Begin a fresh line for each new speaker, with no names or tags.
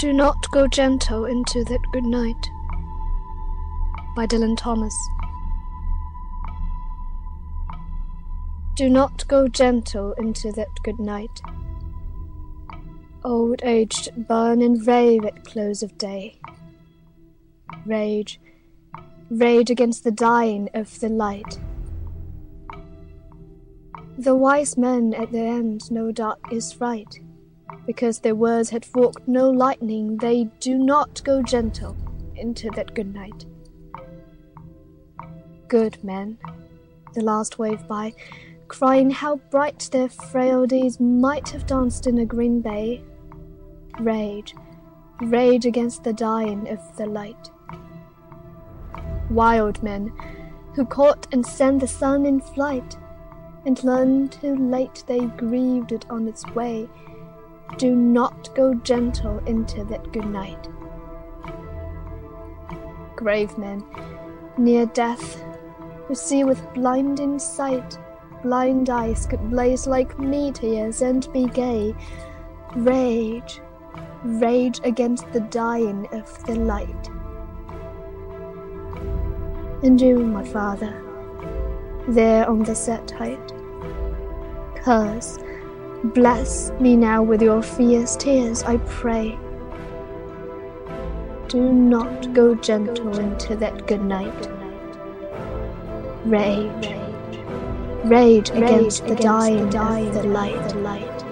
Do not go gentle into that good night. By Dylan Thomas. Do not go gentle into that good night. Old aged burn and rave at close of day. Rage, rage against the dying of the light. The wise men at the end know dark is right because their words had forked no lightning, they do not go gentle into that good night. Good men, the last wave by, crying how bright their frailties might have danced in a green bay. Rage, rage against the dying of the light. Wild men, who caught and sent the sun in flight, and learned too late they grieved it on its way do not go gentle into that good night. Grave men, near death, who see with blinding sight, blind eyes could blaze like meteors and be gay, rage, rage against the dying of the light. And you, my father, there on the set height, curse Bless me now with your fierce tears, I pray. Do not go gentle into that good night. Rage, rage against the dying of the light.